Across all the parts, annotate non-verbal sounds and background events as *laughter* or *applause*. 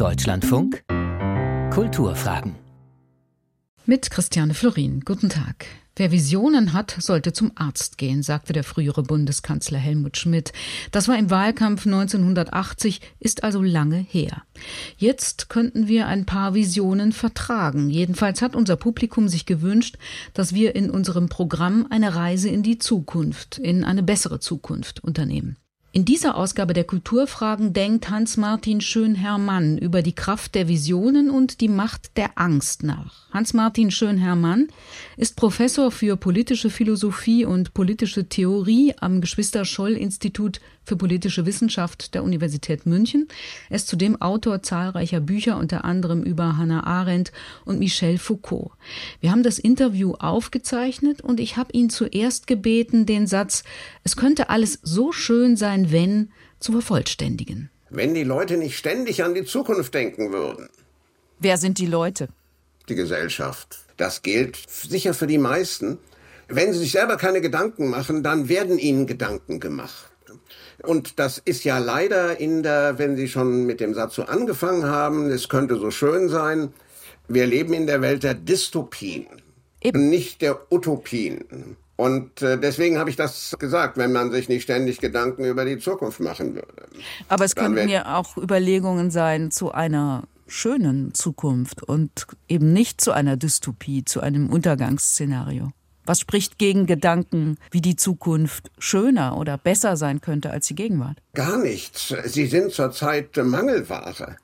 Deutschlandfunk Kulturfragen mit Christiane Florin. Guten Tag. Wer Visionen hat, sollte zum Arzt gehen, sagte der frühere Bundeskanzler Helmut Schmidt. Das war im Wahlkampf 1980, ist also lange her. Jetzt könnten wir ein paar Visionen vertragen. Jedenfalls hat unser Publikum sich gewünscht, dass wir in unserem Programm eine Reise in die Zukunft, in eine bessere Zukunft unternehmen. In dieser Ausgabe der Kulturfragen denkt Hans-Martin Schönhermann über die Kraft der Visionen und die Macht der Angst nach. Hans-Martin Schönhermann ist Professor für politische Philosophie und politische Theorie am Geschwister-Scholl-Institut für politische Wissenschaft der Universität München. Er ist zudem Autor zahlreicher Bücher, unter anderem über Hannah Arendt und Michel Foucault. Wir haben das Interview aufgezeichnet und ich habe ihn zuerst gebeten, den Satz, es könnte alles so schön sein, wenn, zu vervollständigen. Wenn die Leute nicht ständig an die Zukunft denken würden. Wer sind die Leute? Die Gesellschaft. Das gilt sicher für die meisten. Wenn sie sich selber keine Gedanken machen, dann werden ihnen Gedanken gemacht. Und das ist ja leider in der, wenn Sie schon mit dem Satz so angefangen haben, es könnte so schön sein, wir leben in der Welt der Dystopien, Eben. nicht der Utopien. Und äh, deswegen habe ich das gesagt, wenn man sich nicht ständig Gedanken über die Zukunft machen würde. Aber es könnten ja auch Überlegungen sein zu einer schönen Zukunft und eben nicht zu einer Dystopie, zu einem Untergangsszenario. Was spricht gegen Gedanken, wie die Zukunft schöner oder besser sein könnte als die Gegenwart? Gar nichts. Sie sind zurzeit Mangelware.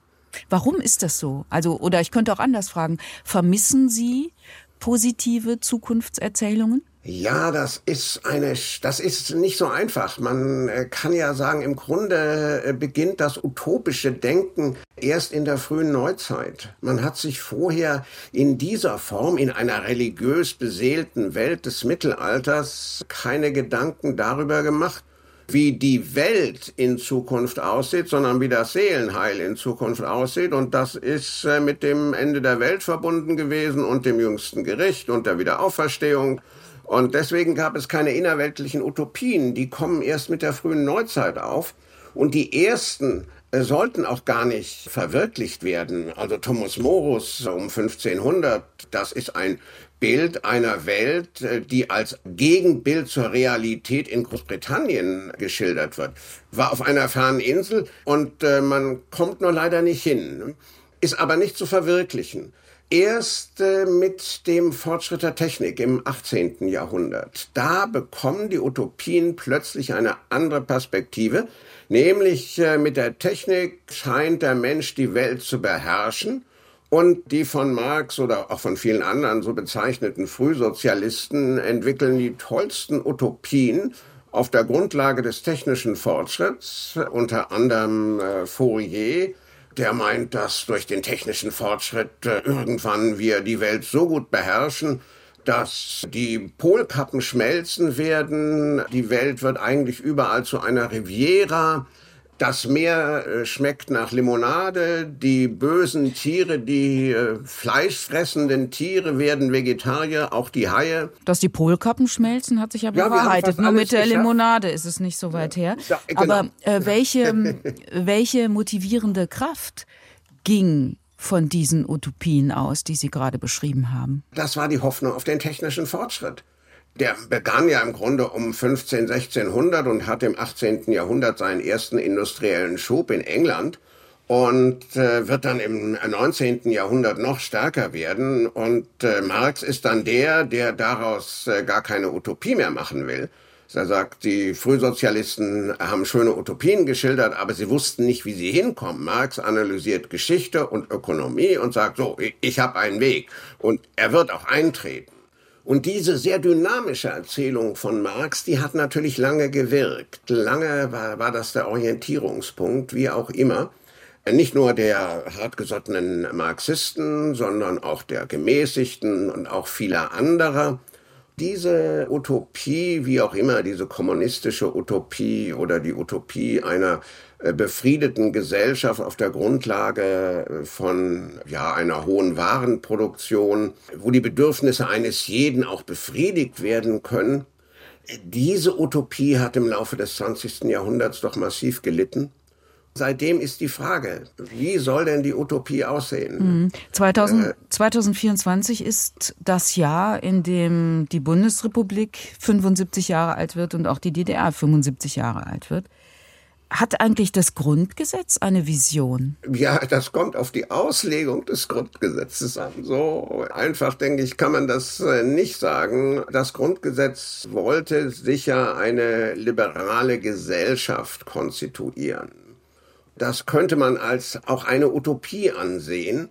Warum ist das so? Also, oder ich könnte auch anders fragen, vermissen Sie positive Zukunftserzählungen? Ja, das ist eine, das ist nicht so einfach. Man äh, kann ja sagen, im Grunde äh, beginnt das utopische Denken erst in der frühen Neuzeit. Man hat sich vorher in dieser Form, in einer religiös beseelten Welt des Mittelalters, keine Gedanken darüber gemacht, wie die Welt in Zukunft aussieht, sondern wie das Seelenheil in Zukunft aussieht. Und das ist äh, mit dem Ende der Welt verbunden gewesen und dem jüngsten Gericht und der Wiederauferstehung. Und deswegen gab es keine innerweltlichen Utopien. Die kommen erst mit der frühen Neuzeit auf. Und die ersten äh, sollten auch gar nicht verwirklicht werden. Also Thomas Morus um 1500, das ist ein Bild einer Welt, äh, die als Gegenbild zur Realität in Großbritannien geschildert wird. War auf einer fernen Insel und äh, man kommt nur leider nicht hin, ist aber nicht zu verwirklichen erst äh, mit dem Fortschritt der Technik im 18. Jahrhundert. Da bekommen die Utopien plötzlich eine andere Perspektive, nämlich äh, mit der Technik scheint der Mensch die Welt zu beherrschen und die von Marx oder auch von vielen anderen so bezeichneten Frühsozialisten entwickeln die tollsten Utopien auf der Grundlage des technischen Fortschritts, unter anderem äh, Fourier, der meint, dass durch den technischen Fortschritt äh, irgendwann wir die Welt so gut beherrschen, dass die Polkappen schmelzen werden. Die Welt wird eigentlich überall zu einer Riviera. Das Meer äh, schmeckt nach Limonade. Die bösen Tiere, die äh, fleischfressenden Tiere werden Vegetarier, auch die Haie. Dass die Polkappen schmelzen, hat sich ja bewahrheitet. Nur mit der geschafft. Limonade ist es nicht so weit her. Ja, genau. Aber äh, welche, *laughs* welche motivierende Kraft ging von diesen Utopien aus, die Sie gerade beschrieben haben? Das war die Hoffnung auf den technischen Fortschritt. Der begann ja im Grunde um 15, 1600 und hat im 18. Jahrhundert seinen ersten industriellen Schub in England und äh, wird dann im 19. Jahrhundert noch stärker werden. Und äh, Marx ist dann der, der daraus äh, gar keine Utopie mehr machen will. Er sagt, die Frühsozialisten haben schöne Utopien geschildert, aber sie wussten nicht, wie sie hinkommen. Marx analysiert Geschichte und Ökonomie und sagt, so, ich, ich habe einen Weg. Und er wird auch eintreten. Und diese sehr dynamische Erzählung von Marx, die hat natürlich lange gewirkt. Lange war, war das der Orientierungspunkt, wie auch immer. Nicht nur der hartgesottenen Marxisten, sondern auch der gemäßigten und auch vieler anderer. Diese Utopie, wie auch immer, diese kommunistische Utopie oder die Utopie einer äh, befriedeten Gesellschaft auf der Grundlage äh, von ja einer hohen Warenproduktion, wo die Bedürfnisse eines jeden auch befriedigt werden können. Diese Utopie hat im Laufe des 20. Jahrhunderts doch massiv gelitten. Seitdem ist die Frage, wie soll denn die Utopie aussehen? 2000, mhm. äh, 2024 ist das Jahr, in dem die Bundesrepublik 75 Jahre alt wird und auch die DDR 75 Jahre alt wird. Hat eigentlich das Grundgesetz eine Vision? Ja, das kommt auf die Auslegung des Grundgesetzes an. So einfach, denke ich, kann man das äh, nicht sagen. Das Grundgesetz wollte sicher eine liberale Gesellschaft konstituieren. Das könnte man als auch eine Utopie ansehen.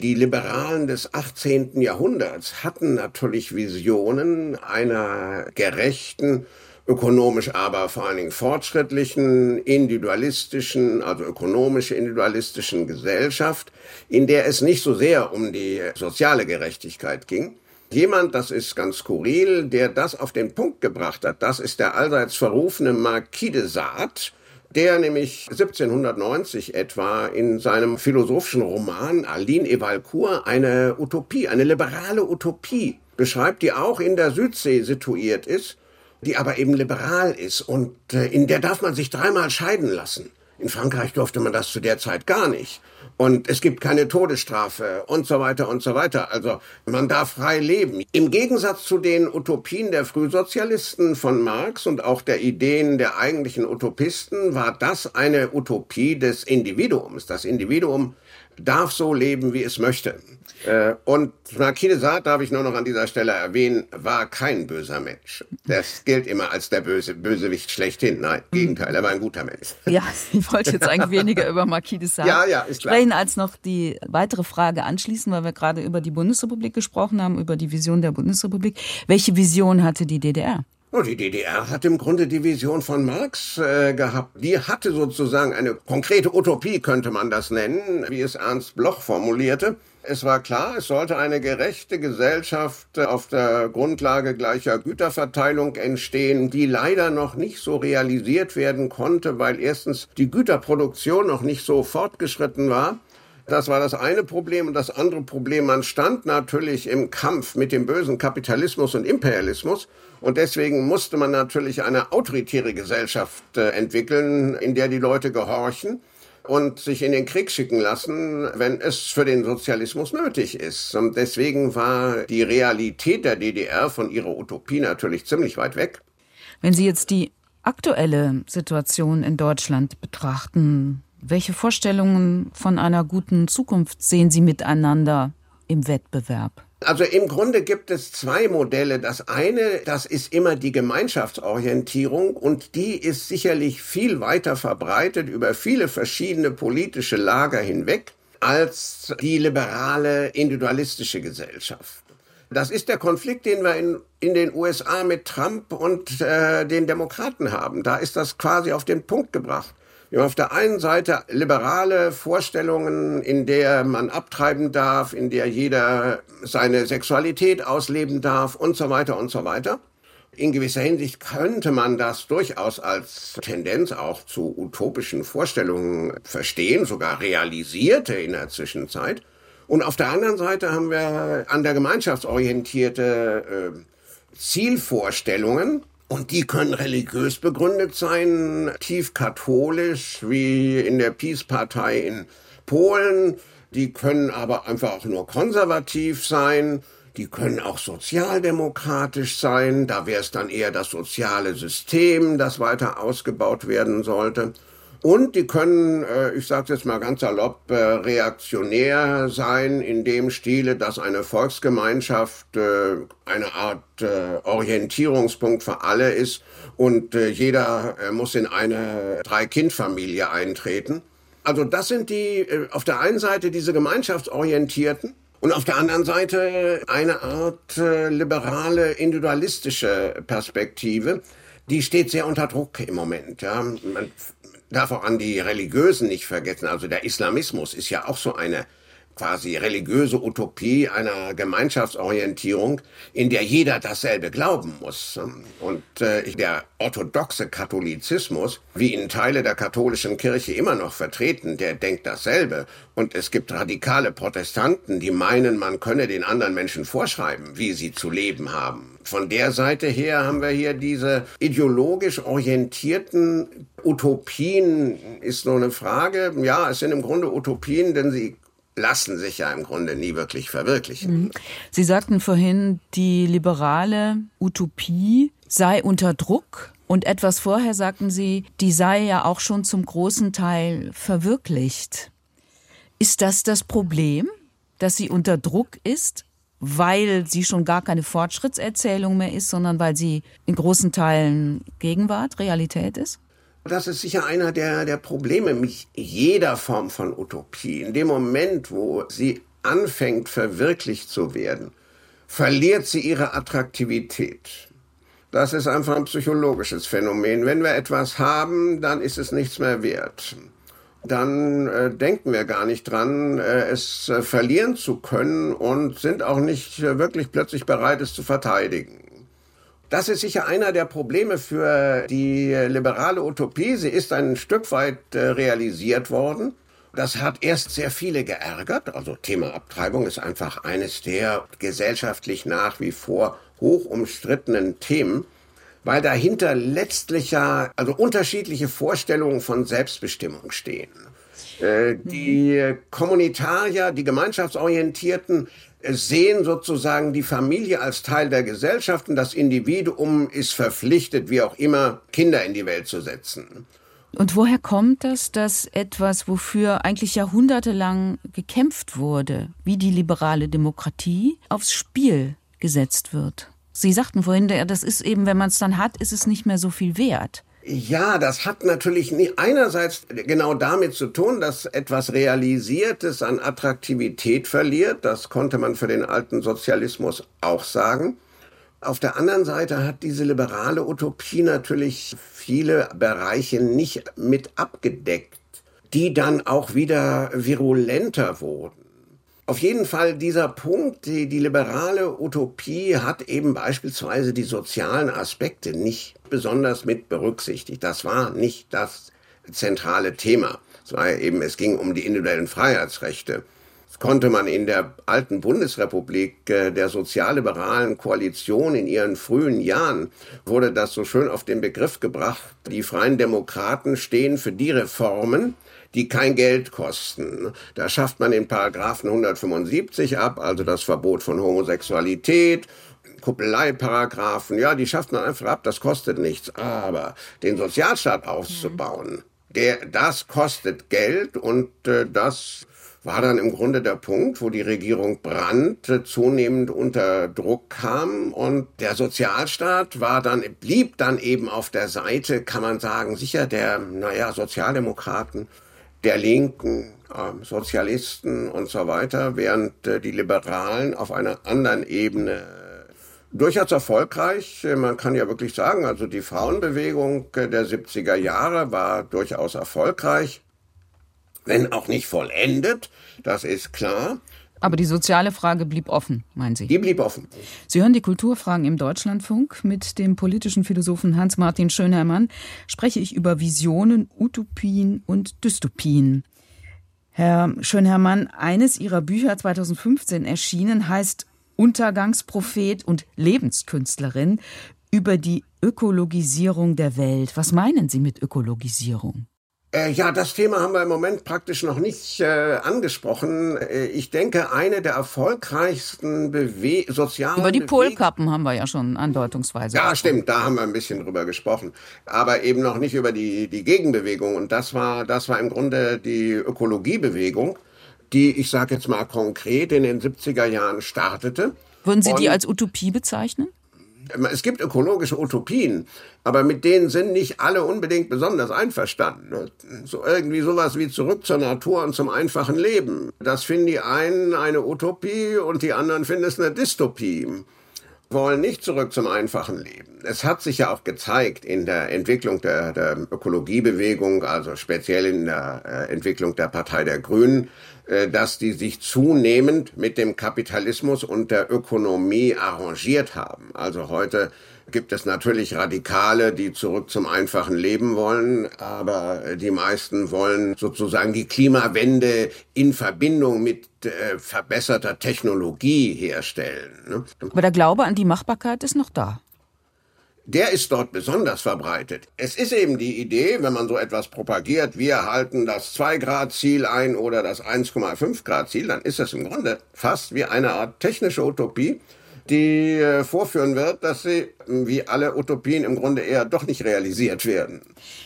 Die Liberalen des 18. Jahrhunderts hatten natürlich Visionen einer gerechten, ökonomisch aber vor allen Dingen fortschrittlichen, individualistischen, also ökonomisch individualistischen Gesellschaft, in der es nicht so sehr um die soziale Gerechtigkeit ging. Jemand, das ist ganz skurril, der das auf den Punkt gebracht hat, das ist der allseits verrufene Marquis de Sade, der nämlich 1790 etwa in seinem philosophischen Roman Aline Evalcourt eine Utopie, eine liberale Utopie beschreibt, die auch in der Südsee situiert ist die aber eben liberal ist und äh, in der darf man sich dreimal scheiden lassen. In Frankreich durfte man das zu der Zeit gar nicht. Und es gibt keine Todesstrafe und so weiter und so weiter. Also man darf frei leben. Im Gegensatz zu den Utopien der Frühsozialisten von Marx und auch der Ideen der eigentlichen Utopisten war das eine Utopie des Individuums. Das Individuum darf so leben, wie es möchte. Äh, und Marquis de darf ich nur noch an dieser Stelle erwähnen, war kein böser Mensch. Das gilt immer als der böse Bösewicht schlechthin. Nein, im Gegenteil, er war ein guter Mensch. *laughs* Ja, ich wollte jetzt eigentlich weniger über Marquis de Sade ja, ja, ist klar. sprechen, als noch die weitere Frage anschließen, weil wir gerade über die Bundesrepublik gesprochen haben, über die Vision der Bundesrepublik. Welche Vision hatte die DDR? Oh, die DDR hat im Grunde die Vision von Marx äh, gehabt. Die hatte sozusagen eine konkrete Utopie, könnte man das nennen, wie es Ernst Bloch formulierte. Es war klar, es sollte eine gerechte Gesellschaft auf der Grundlage gleicher Güterverteilung entstehen, die leider noch nicht so realisiert werden konnte, weil erstens die Güterproduktion noch nicht so fortgeschritten war das war das eine Problem. Und das andere Problem, man stand natürlich im Kampf mit dem bösen Kapitalismus und Imperialismus. Und deswegen musste man natürlich eine autoritäre Gesellschaft äh, entwickeln, in der die Leute gehorchen und sich in den Krieg schicken lassen, wenn es für den Sozialismus nötig ist. Und deswegen war die Realität der DDR von ihrer Utopie natürlich ziemlich weit weg. Wenn Sie jetzt die aktuelle Situation in Deutschland betrachten, welche Vorstellungen von einer guten Zukunft sehen Sie miteinander im Wettbewerb? Also im Grunde gibt es zwei Modelle. Das eine, das ist immer die Gemeinschaftsorientierung und die ist sicherlich viel weiter verbreitet über viele verschiedene politische Lager hinweg als die liberale individualistische Gesellschaft. Das ist der Konflikt, den wir in, in den USA mit Trump und äh, den Demokraten haben. Da ist das quasi auf den Punkt gebracht. Wir haben auf der einen Seite liberale Vorstellungen, in der man abtreiben darf, in der jeder seine Sexualität ausleben darf und so weiter und so weiter. In gewisser Hinsicht könnte man das durchaus als Tendenz auch zu utopischen Vorstellungen verstehen, sogar realisierte in der Zwischenzeit. Und auf der anderen Seite haben wir an der gemeinschaftsorientierte äh, Zielvorstellungen, und die können religiös begründet sein, tief katholisch, wie in der Peace-Partei in Polen. Die können aber einfach auch nur konservativ sein. Die können auch sozialdemokratisch sein. Da wäre es dann eher das soziale System, das weiter ausgebaut werden sollte. Und die können, äh, ich sage jetzt mal ganz salopp, äh, reaktionär sein in dem Stile, dass eine Volksgemeinschaft äh, eine Art Orientierungspunkt für alle ist und jeder muss in eine Drei-Kind-Familie eintreten. Also das sind die, auf der einen Seite diese gemeinschaftsorientierten und auf der anderen Seite eine Art liberale, individualistische Perspektive. Die steht sehr unter Druck im Moment. Ja. Man darf auch an die Religiösen nicht vergessen. Also der Islamismus ist ja auch so eine quasi religiöse Utopie einer Gemeinschaftsorientierung, in der jeder dasselbe glauben muss. Und äh, der orthodoxe Katholizismus, wie ihn Teile der katholischen Kirche immer noch vertreten, der denkt dasselbe. Und es gibt radikale Protestanten, die meinen, man könne den anderen Menschen vorschreiben, wie sie zu leben haben. Von der Seite her haben wir hier diese ideologisch orientierten Utopien, ist nur eine Frage. Ja, es sind im Grunde Utopien, denn sie lassen sich ja im Grunde nie wirklich verwirklichen. Mhm. Sie sagten vorhin, die liberale Utopie sei unter Druck. Und etwas vorher sagten Sie, die sei ja auch schon zum großen Teil verwirklicht. Ist das das Problem, dass sie unter Druck ist, weil sie schon gar keine Fortschrittserzählung mehr ist, sondern weil sie in großen Teilen Gegenwart, Realität ist? Das ist sicher einer der, der Probleme mit jeder Form von Utopie. In dem Moment, wo sie anfängt, verwirklicht zu werden, verliert sie ihre Attraktivität. Das ist einfach ein psychologisches Phänomen. Wenn wir etwas haben, dann ist es nichts mehr wert. Dann äh, denken wir gar nicht dran, äh, es äh, verlieren zu können und sind auch nicht äh, wirklich plötzlich bereit, es zu verteidigen. Das ist sicher einer der Probleme für die liberale Utopie. Sie ist ein Stück weit äh, realisiert worden. Das hat erst sehr viele geärgert. Also Thema Abtreibung ist einfach eines der gesellschaftlich nach wie vor hoch umstrittenen Themen, weil dahinter letztlich ja also unterschiedliche Vorstellungen von Selbstbestimmung stehen. Äh, die Kommunitarier, die Gemeinschaftsorientierten, sehen sozusagen die Familie als Teil der Gesellschaft und das Individuum ist verpflichtet, wie auch immer, Kinder in die Welt zu setzen. Und woher kommt das, dass etwas, wofür eigentlich jahrhundertelang gekämpft wurde, wie die liberale Demokratie, aufs Spiel gesetzt wird? Sie sagten vorhin, das ist eben, wenn man es dann hat, ist es nicht mehr so viel wert. Ja, das hat natürlich einerseits genau damit zu tun, dass etwas Realisiertes an Attraktivität verliert. Das konnte man für den alten Sozialismus auch sagen. Auf der anderen Seite hat diese liberale Utopie natürlich viele Bereiche nicht mit abgedeckt, die dann auch wieder virulenter wurden. Auf jeden Fall dieser Punkt, die, die liberale Utopie hat eben beispielsweise die sozialen Aspekte nicht besonders mit berücksichtigt. Das war nicht das zentrale Thema. Es war eben, es ging um die individuellen Freiheitsrechte. Konnte man in der alten Bundesrepublik äh, der sozialliberalen Koalition in ihren frühen Jahren wurde das so schön auf den Begriff gebracht. Die Freien Demokraten stehen für die Reformen, die kein Geld kosten. Da schafft man den Paragraphen 175 ab, also das Verbot von Homosexualität, Kuppeleieparagraphen, ja, die schafft man einfach ab, das kostet nichts. Aber den Sozialstaat auszubauen, der, das kostet Geld und äh, das war dann im Grunde der Punkt, wo die Regierung Brandt äh, zunehmend unter Druck kam und der Sozialstaat war dann, blieb dann eben auf der Seite, kann man sagen, sicher der, naja, Sozialdemokraten der Linken, äh, Sozialisten und so weiter, während äh, die Liberalen auf einer anderen Ebene durchaus erfolgreich. Man kann ja wirklich sagen, also die Frauenbewegung äh, der 70er Jahre war durchaus erfolgreich, wenn auch nicht vollendet, das ist klar. Aber die soziale Frage blieb offen, meinen Sie? Die blieb offen. Sie hören die Kulturfragen im Deutschlandfunk. Mit dem politischen Philosophen Hans-Martin Schönhermann spreche ich über Visionen, Utopien und Dystopien. Herr Schönhermann, eines Ihrer Bücher 2015 erschienen heißt Untergangsprophet und Lebenskünstlerin über die Ökologisierung der Welt. Was meinen Sie mit Ökologisierung? Äh, ja, das Thema haben wir im Moment praktisch noch nicht äh, angesprochen. Äh, ich denke, eine der erfolgreichsten Bewe sozialen Über die Polkappen haben wir ja schon andeutungsweise. Ja, stimmt, da haben wir ein bisschen drüber gesprochen, aber eben noch nicht über die die Gegenbewegung und das war das war im Grunde die Ökologiebewegung, die ich sage jetzt mal konkret in den 70er Jahren startete. Würden Sie die als Utopie bezeichnen? Es gibt ökologische Utopien, aber mit denen sind nicht alle unbedingt besonders einverstanden. So irgendwie sowas wie zurück zur Natur und zum einfachen Leben. Das finden die einen eine Utopie und die anderen finden es eine Dystopie. wollen nicht zurück zum einfachen Leben. Es hat sich ja auch gezeigt in der Entwicklung der, der Ökologiebewegung, also speziell in der äh, Entwicklung der Partei der Grünen, dass die sich zunehmend mit dem Kapitalismus und der Ökonomie arrangiert haben. Also heute gibt es natürlich Radikale, die zurück zum einfachen Leben wollen, aber die meisten wollen sozusagen die Klimawende in Verbindung mit äh, verbesserter Technologie herstellen. Ne? Aber der Glaube an die Machbarkeit ist noch da der ist dort besonders verbreitet. Es ist eben die Idee, wenn man so etwas propagiert, wir halten das 2-Grad-Ziel ein oder das 1,5-Grad-Ziel, dann ist das im Grunde fast wie eine Art technische Utopie, die äh, vorführen wird, dass sie, wie alle Utopien, im Grunde eher doch nicht realisiert werden.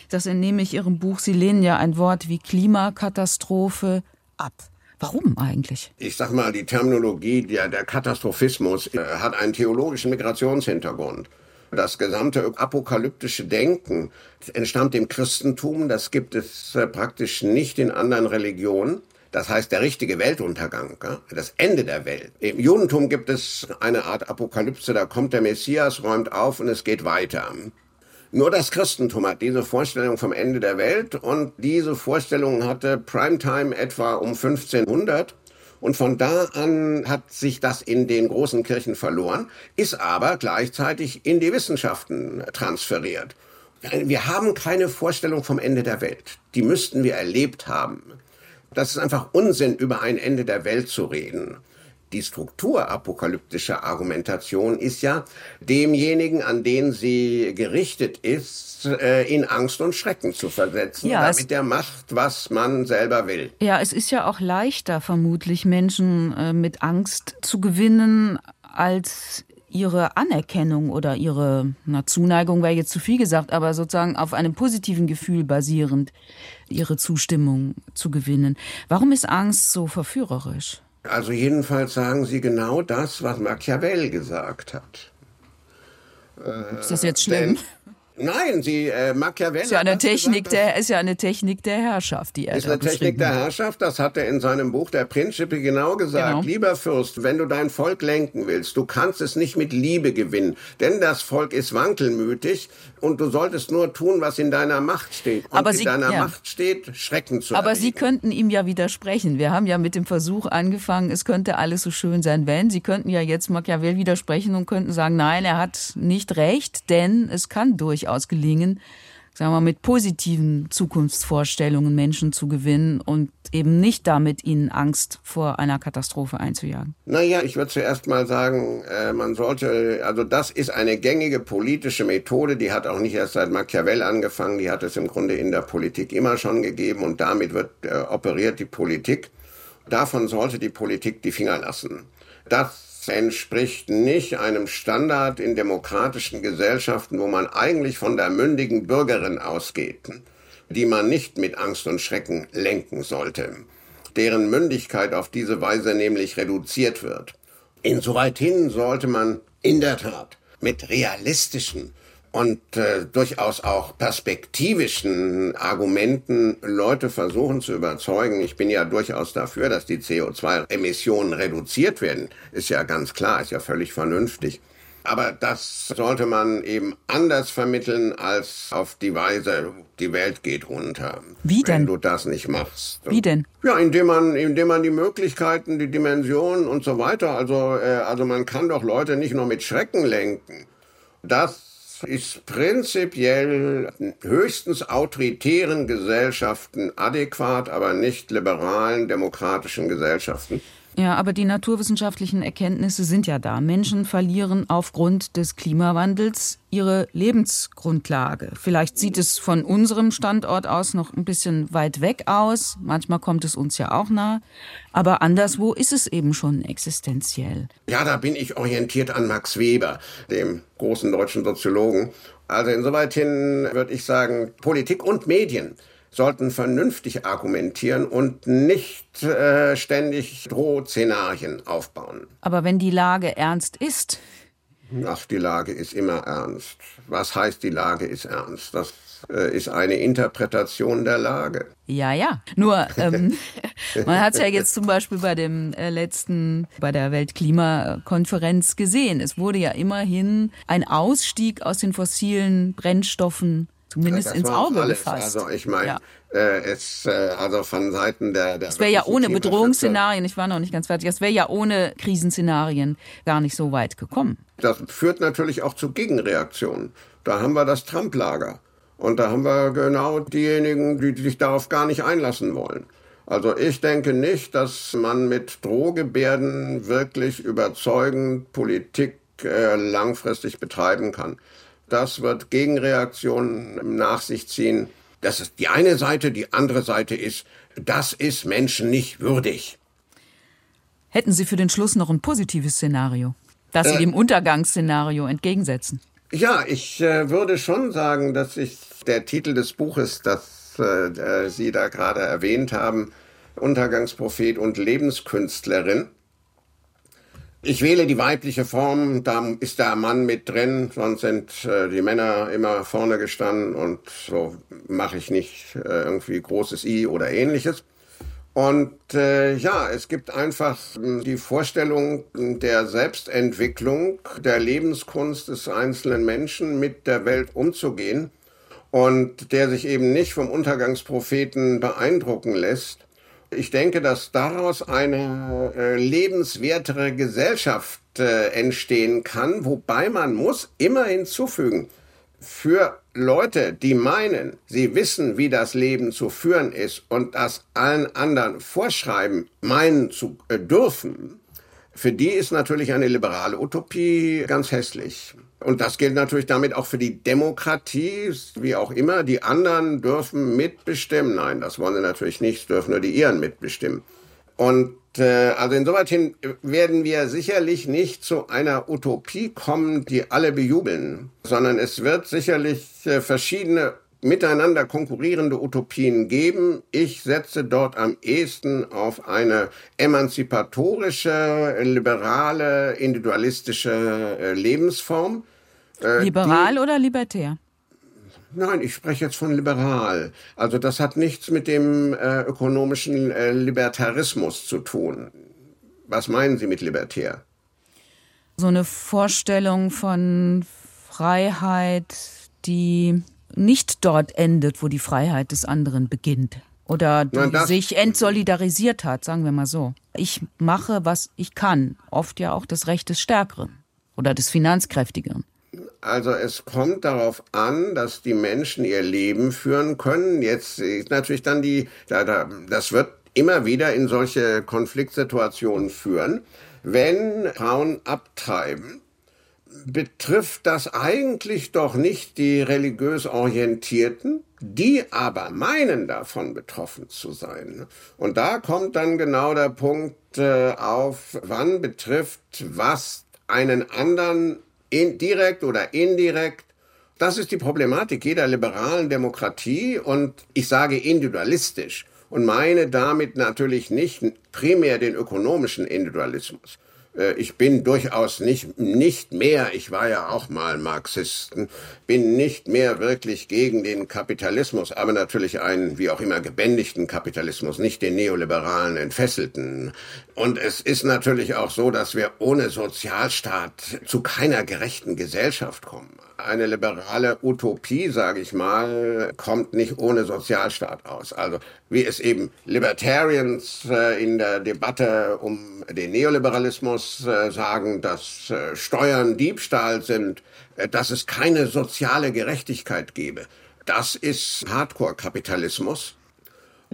Das entnehme ich Ihrem Buch. Sie lehnen ja ein Wort wie Klimakatastrophe ab. Warum eigentlich? Ich sag mal, die Terminologie, der, der Katastrophismus äh, hat einen theologischen Migrationshintergrund. Das gesamte apokalyptische Denken entstammt dem Christentum. Das gibt es äh, praktisch nicht in anderen Religionen. Das heißt, der richtige Weltuntergang, das Ende der Welt. Im Judentum gibt es eine Art Apokalypse, da kommt der Messias, räumt auf und es geht weiter. Nur das Christentum hat diese Vorstellung vom Ende der Welt und diese Vorstellung hatte Primetime etwa um 1500. Und von da an hat sich das in den großen Kirchen verloren, ist aber gleichzeitig in die Wissenschaften transferiert. Wir haben keine Vorstellung vom Ende der Welt. Die müssten wir erlebt haben. Das ist einfach Unsinn, über ein Ende der Welt zu reden. Die Struktur apokalyptischer Argumentation ist ja demjenigen, an den sie gerichtet ist, äh, in Angst und Schrecken zu versetzen, ja, damit der macht, was man selber will. Ja, es ist ja auch leichter vermutlich Menschen äh, mit Angst zu gewinnen, als ihre Anerkennung oder ihre na, Zuneigung wäre jetzt zu viel gesagt, aber sozusagen auf einem positiven Gefühl basierend ihre Zustimmung zu gewinnen. Warum ist Angst so verführerisch? Also jedenfalls sagen Sie genau das, was Machiavelli gesagt hat. Ist das jetzt schlimm? Denn Nein, sie äh, Machiavelli. Ist ja eine Technik gesagt, der ist ja eine Technik der Herrschaft, die er ist eine Technik der Herrschaft. Das hat er in seinem Buch Der Principe genau gesagt. Genau. Lieber Fürst, wenn du dein Volk lenken willst, du kannst es nicht mit Liebe gewinnen, denn das Volk ist wankelmütig und du solltest nur tun, was in deiner Macht steht. Und Aber in sie, deiner ja. Macht steht, Schrecken zu. Aber erleben. Sie könnten ihm ja widersprechen. Wir haben ja mit dem Versuch angefangen, es könnte alles so schön sein, wenn. Sie könnten ja jetzt Machiavelli widersprechen und könnten sagen, nein, er hat nicht recht, denn es kann durchaus gelingen sagen wir mal, mit positiven Zukunftsvorstellungen Menschen zu gewinnen und eben nicht damit ihnen Angst vor einer Katastrophe einzujagen? Naja, ich würde zuerst mal sagen, äh, man sollte, also das ist eine gängige politische Methode, die hat auch nicht erst seit Machiavell angefangen, die hat es im Grunde in der Politik immer schon gegeben und damit wird äh, operiert die Politik. Davon sollte die Politik die Finger lassen. Das entspricht nicht einem Standard in demokratischen Gesellschaften, wo man eigentlich von der mündigen Bürgerin ausgeht, die man nicht mit Angst und Schrecken lenken sollte, deren Mündigkeit auf diese Weise nämlich reduziert wird. Insoweit hin sollte man in der Tat mit realistischen und äh, durchaus auch perspektivischen Argumenten Leute versuchen zu überzeugen. Ich bin ja durchaus dafür, dass die CO2-Emissionen reduziert werden. Ist ja ganz klar, ist ja völlig vernünftig. Aber das sollte man eben anders vermitteln als auf die Weise, die Welt geht runter. Wie denn? Wenn du das nicht machst. Wie denn? Ja, indem man, indem man die Möglichkeiten, die Dimensionen und so weiter, also, äh, also man kann doch Leute nicht nur mit Schrecken lenken. Das ist prinzipiell höchstens autoritären Gesellschaften adäquat, aber nicht liberalen demokratischen Gesellschaften. Ja, aber die naturwissenschaftlichen Erkenntnisse sind ja da. Menschen verlieren aufgrund des Klimawandels ihre Lebensgrundlage. Vielleicht sieht es von unserem Standort aus noch ein bisschen weit weg aus. Manchmal kommt es uns ja auch nah. Aber anderswo ist es eben schon existenziell. Ja, da bin ich orientiert an Max Weber, dem großen deutschen Soziologen. Also insoweit hin würde ich sagen, Politik und Medien sollten vernünftig argumentieren und nicht äh, ständig Drohszenarien aufbauen. Aber wenn die Lage ernst ist? Ach, die Lage ist immer ernst. Was heißt, die Lage ist ernst? Das äh, ist eine Interpretation der Lage. Ja, ja. Nur *laughs* ähm, *laughs* man hat es ja jetzt zum Beispiel bei dem äh, letzten, bei der Weltklimakonferenz gesehen. Es wurde ja immerhin ein Ausstieg aus den fossilen Brennstoffen zumindest ja, ins Auge alles. gefasst. Also ich meine, ja. äh, es äh, also von Seiten der, der Es wäre ja ohne Bedrohungsszenarien, ich war noch nicht ganz fertig, es wäre ja ohne Krisenszenarien gar nicht so weit gekommen. Das führt natürlich auch zu Gegenreaktionen. Da haben wir das Trump-Lager. Und da haben wir genau diejenigen, die sich darauf gar nicht einlassen wollen. Also ich denke nicht, dass man mit Drohgebärden wirklich überzeugend Politik äh, langfristig betreiben kann. Das wird Gegenreaktionen nach sich ziehen. Das ist die eine Seite. Die andere Seite ist, das ist Menschen nicht würdig. Hätten Sie für den Schluss noch ein positives Szenario, das Sie äh, dem Untergangsszenario entgegensetzen? Ja, ich äh, würde schon sagen, dass ich der Titel des Buches, das äh, Sie da gerade erwähnt haben, Untergangsprophet und Lebenskünstlerin, ich wähle die weibliche Form, da ist der Mann mit drin, sonst sind äh, die Männer immer vorne gestanden und so mache ich nicht äh, irgendwie großes I oder ähnliches. Und äh, ja, es gibt einfach hm, die Vorstellung der Selbstentwicklung, der Lebenskunst des einzelnen Menschen mit der Welt umzugehen und der sich eben nicht vom Untergangspropheten beeindrucken lässt, ich denke, dass daraus eine äh, lebenswertere Gesellschaft äh, entstehen kann, wobei man muss immer hinzufügen, für Leute, die meinen, sie wissen, wie das Leben zu führen ist und das allen anderen vorschreiben, meinen zu äh, dürfen, für die ist natürlich eine liberale Utopie ganz hässlich. Und das gilt natürlich damit auch für die Demokratie, wie auch immer. Die anderen dürfen mitbestimmen. Nein, das wollen sie natürlich nicht, dürfen nur die ihren mitbestimmen. Und äh, also insoweit hin werden wir sicherlich nicht zu einer Utopie kommen, die alle bejubeln, sondern es wird sicherlich äh, verschiedene miteinander konkurrierende Utopien geben. Ich setze dort am ehesten auf eine emanzipatorische, liberale, individualistische äh, Lebensform. Äh, Liberal die, oder libertär? Nein, ich spreche jetzt von liberal. Also das hat nichts mit dem äh, ökonomischen äh, Libertarismus zu tun. Was meinen Sie mit libertär? So eine Vorstellung von Freiheit, die nicht dort endet, wo die Freiheit des anderen beginnt. Oder die Nein, sich entsolidarisiert hat, sagen wir mal so. Ich mache, was ich kann. Oft ja auch das Recht des Stärkeren oder des Finanzkräftigeren. Also es kommt darauf an, dass die Menschen ihr Leben führen können. Jetzt ist natürlich dann die, da, da, das wird immer wieder in solche Konfliktsituationen führen. Wenn Frauen abtreiben, betrifft das eigentlich doch nicht die religiös Orientierten, die aber meinen davon betroffen zu sein. Und da kommt dann genau der Punkt äh, auf, wann betrifft was einen anderen in, direkt oder indirekt. Das ist die Problematik jeder liberalen Demokratie und ich sage individualistisch und meine damit natürlich nicht primär den ökonomischen Individualismus. Äh, ich bin durchaus nicht, nicht mehr, ich war ja auch mal Marxisten, bin nicht mehr wirklich gegen den Kapitalismus, aber natürlich einen, wie auch immer, gebändigten Kapitalismus, nicht den neoliberalen, entfesselten. Und es ist natürlich auch so, dass wir ohne Sozialstaat zu keiner gerechten Gesellschaft kommen. Eine liberale Utopie, sage ich mal, kommt nicht ohne Sozialstaat aus. Also wie es eben Libertarians äh, in der Debatte um den Neoliberalismus äh, sagen, dass äh, Steuern Diebstahl sind, dass es keine soziale Gerechtigkeit gebe. Das ist Hardcore-Kapitalismus.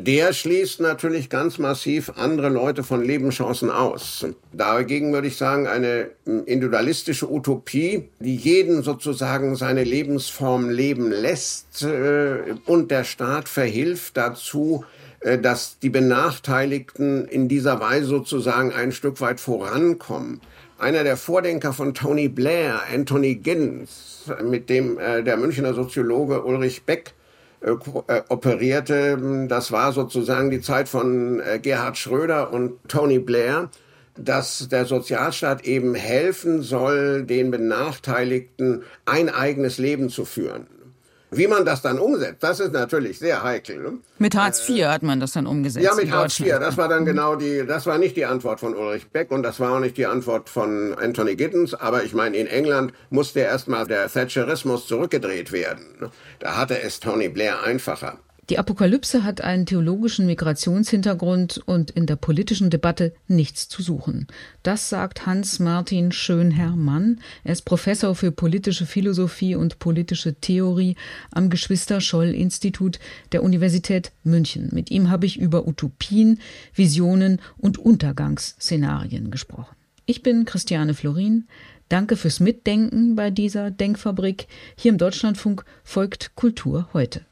Der schließt natürlich ganz massiv andere Leute von Lebenschancen aus. Dagegen würde ich sagen, eine individualistische Utopie, die jeden sozusagen seine Lebensform leben lässt äh, und der Staat verhilft dazu, äh, dass die Benachteiligten in dieser Weise sozusagen ein Stück weit vorankommen. Einer der Vordenker von Tony Blair, Anthony Giddens, mit dem äh, der Münchner Soziologe Ulrich Beck äh, äh, operierte. Das war sozusagen die Zeit von äh, Gerhard Schröder und Tony Blair, dass der Sozialstaat eben helfen soll, den Benachteiligten ein eigenes Leben zu führen. Wie man das dann umsetzt, das ist natürlich sehr heikel. Ne? Mit Hartz IV äh, hat man das dann umgesetzt. Ja, mit Hartz IV. Das war dann genau die, das war nicht die Antwort von Ulrich Beck und das war auch nicht die Antwort von Anthony Giddens. Aber ich meine, in England musste erstmal der Thatcherismus zurückgedreht werden. Da hatte es Tony Blair einfacher. Die Apokalypse hat einen theologischen Migrationshintergrund und in der politischen Debatte nichts zu suchen. Das sagt Hans-Martin Schönherr-Mann. Er ist Professor für politische Philosophie und politische Theorie am Geschwister-Scholl-Institut der Universität München. Mit ihm habe ich über Utopien, Visionen und Untergangsszenarien gesprochen. Ich bin Christiane Florin. Danke fürs Mitdenken bei dieser Denkfabrik. Hier im Deutschlandfunk folgt Kultur heute.